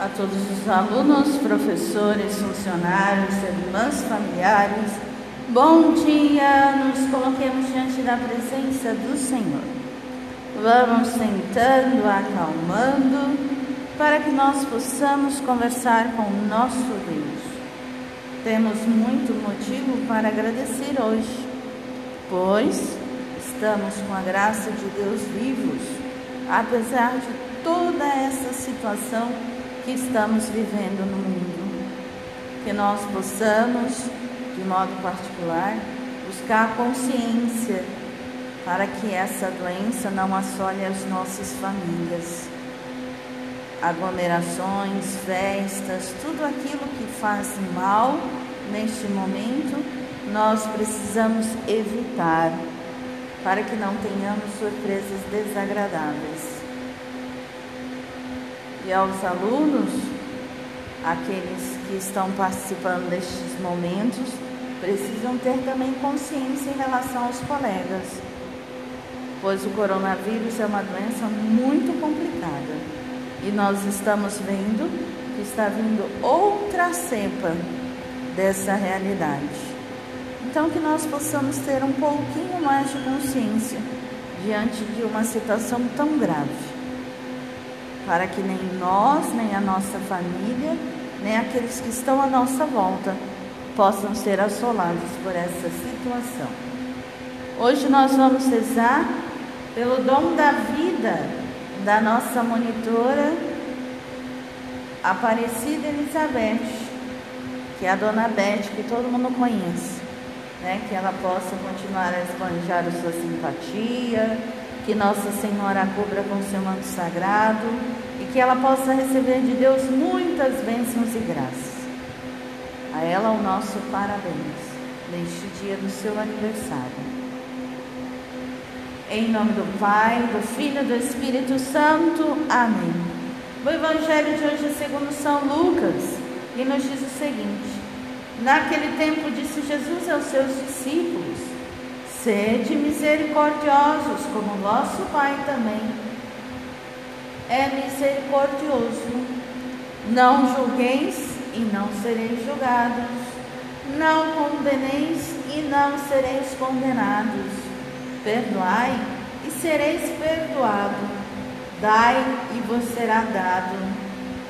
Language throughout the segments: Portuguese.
a todos os alunos, professores, funcionários, irmãs, familiares. Bom dia, nos coloquemos diante da presença do Senhor. Vamos sentando, acalmando, para que nós possamos conversar com o nosso Deus. Temos muito motivo para agradecer hoje, pois estamos com a graça de Deus vivos, apesar de toda essa situação que estamos vivendo no mundo. Que nós possamos, de modo particular, buscar consciência para que essa doença não assole as nossas famílias. Aglomerações, festas, tudo aquilo que faz mal neste momento, nós precisamos evitar para que não tenhamos surpresas desagradáveis e aos alunos, aqueles que estão participando destes momentos, precisam ter também consciência em relação aos colegas, pois o coronavírus é uma doença muito complicada e nós estamos vendo que está vindo outra cepa dessa realidade. Então, que nós possamos ter um pouquinho mais de consciência diante de uma situação tão grave para que nem nós, nem a nossa família, nem aqueles que estão à nossa volta possam ser assolados por essa situação. Hoje nós vamos rezar pelo dom da vida da nossa monitora Aparecida Elizabeth, que é a dona Beth, que todo mundo conhece, né? que ela possa continuar a esbanjar a sua simpatia, que Nossa Senhora a cubra com seu manto sagrado e que ela possa receber de Deus muitas bênçãos e graças. A ela o nosso parabéns neste dia do seu aniversário. Em nome do Pai, do Filho e do Espírito Santo. Amém. O Evangelho de hoje é segundo São Lucas e nos diz o seguinte: Naquele tempo disse Jesus aos seus discípulos: Sede misericordiosos, como vosso Pai também é misericordioso. Não julgueis e não sereis julgados. Não condeneis e não sereis condenados. Perdoai e sereis perdoados. Dai e vos será dado.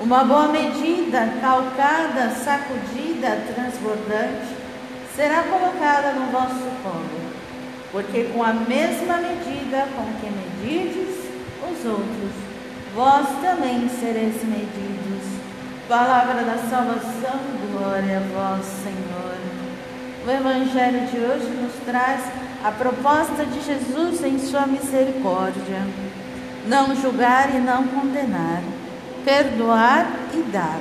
Uma boa medida, calcada, sacudida, transbordante, será colocada no vosso colo porque com a mesma medida com que medides os outros, vós também sereis medidos. Palavra da salvação, glória a vós, Senhor. O Evangelho de hoje nos traz a proposta de Jesus em sua misericórdia. Não julgar e não condenar, perdoar e dar.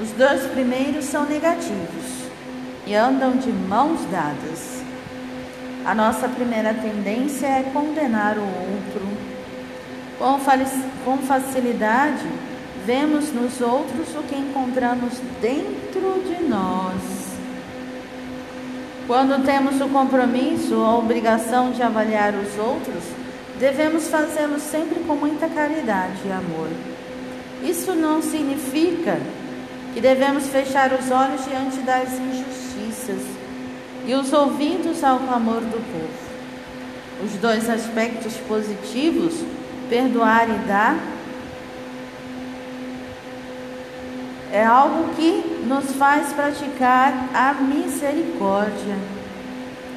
Os dois primeiros são negativos e andam de mãos dadas. A nossa primeira tendência é condenar o outro. Com facilidade, vemos nos outros o que encontramos dentro de nós. Quando temos o compromisso ou a obrigação de avaliar os outros, devemos fazê-lo sempre com muita caridade e amor. Isso não significa que devemos fechar os olhos diante das injustiças e os ouvidos ao clamor do povo. Os dois aspectos positivos, perdoar e dar, é algo que nos faz praticar a misericórdia.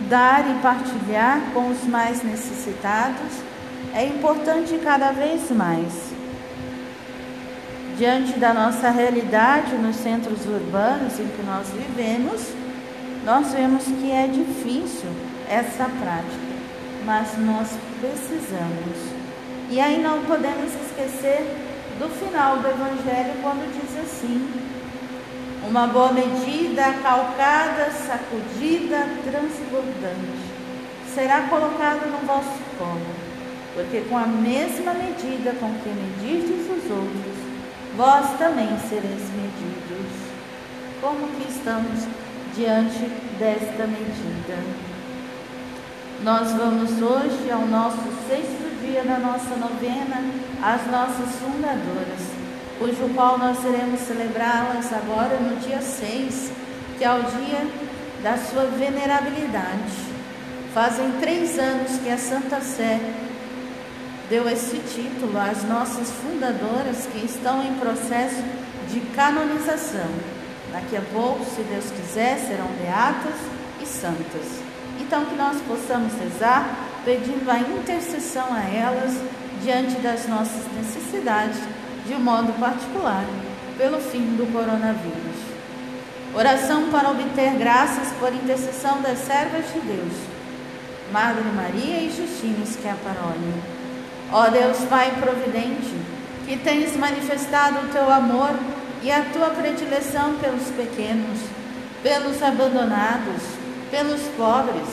Dar e partilhar com os mais necessitados é importante cada vez mais. Diante da nossa realidade nos centros urbanos em que nós vivemos, nós vemos que é difícil essa prática, mas nós precisamos. E aí não podemos esquecer do final do Evangelho, quando diz assim: uma boa medida, calcada, sacudida, transbordante, será colocada no vosso colo, porque com a mesma medida com que medirdes os outros, vós também sereis medidos. Como que estamos diante desta medida. Nós vamos hoje ao nosso sexto dia da nossa novena, às nossas fundadoras. cujo qual nós iremos celebrá-las agora no dia 6, que é o dia da sua venerabilidade. Fazem três anos que a Santa Sé deu esse título às nossas fundadoras que estão em processo de canonização. Daqui a pouco, se Deus quiser, serão beatas e santas. Então, que nós possamos rezar pedindo a intercessão a elas diante das nossas necessidades, de um modo particular, pelo fim do coronavírus. Oração para obter graças por intercessão das servas de Deus. Madre Maria e Justina Schiaparoni. Ó Deus Pai providente, que tens manifestado o teu amor e a tua predileção pelos pequenos, pelos abandonados, pelos pobres,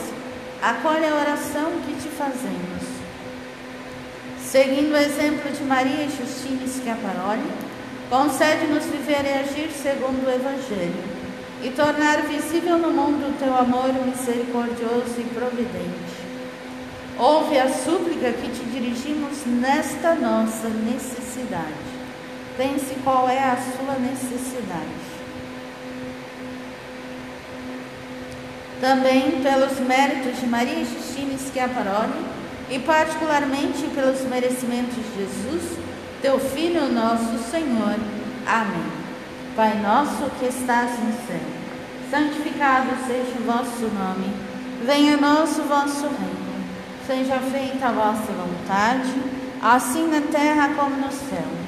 acolhe a oração que te fazemos. Seguindo o exemplo de Maria e Justina Schiaparoli, concede-nos viver e agir segundo o Evangelho e tornar visível no mundo o teu amor misericordioso e providente. Ouve a súplica que te dirigimos nesta nossa necessidade. Pense qual é a sua necessidade. Também pelos méritos de Maria Justina Schiaparoli e particularmente pelos merecimentos de Jesus, teu Filho nosso Senhor. Amém. Pai nosso que estás no céu, santificado seja o vosso nome. Venha o vosso reino. Seja feita a vossa vontade, assim na terra como no céu.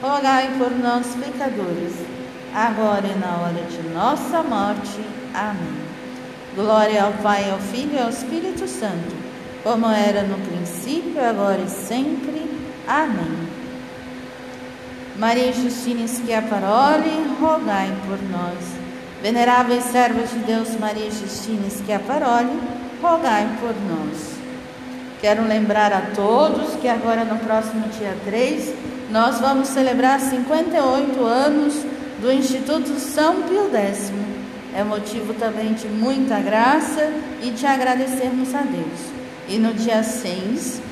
rogai por nós, pecadores, agora e na hora de nossa morte. Amém. Glória ao Pai, ao Filho e ao Espírito Santo, como era no princípio, agora e sempre. Amém. Maria Justina Schiaparoli, rogai por nós. Veneráveis servas de Deus, Maria Justina Schiaparoli, rogai por nós. Quero lembrar a todos que agora no próximo dia 3 nós vamos celebrar 58 anos do Instituto São Pio X. É motivo também de muita graça e de agradecermos a Deus. E no dia 6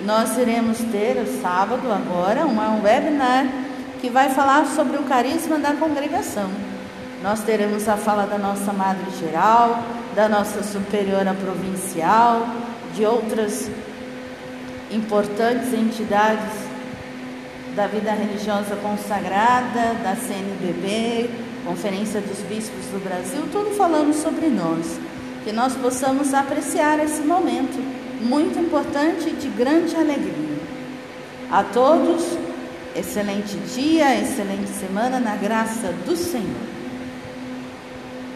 nós iremos ter, o sábado agora, um webinar que vai falar sobre o carisma da congregação. Nós teremos a fala da nossa Madre Geral, da nossa Superiora Provincial, de outras importantes entidades da vida religiosa consagrada, da CNBB, Conferência dos Bispos do Brasil, tudo falando sobre nós. Que nós possamos apreciar esse momento muito importante e de grande alegria. A todos, excelente dia, excelente semana na graça do Senhor.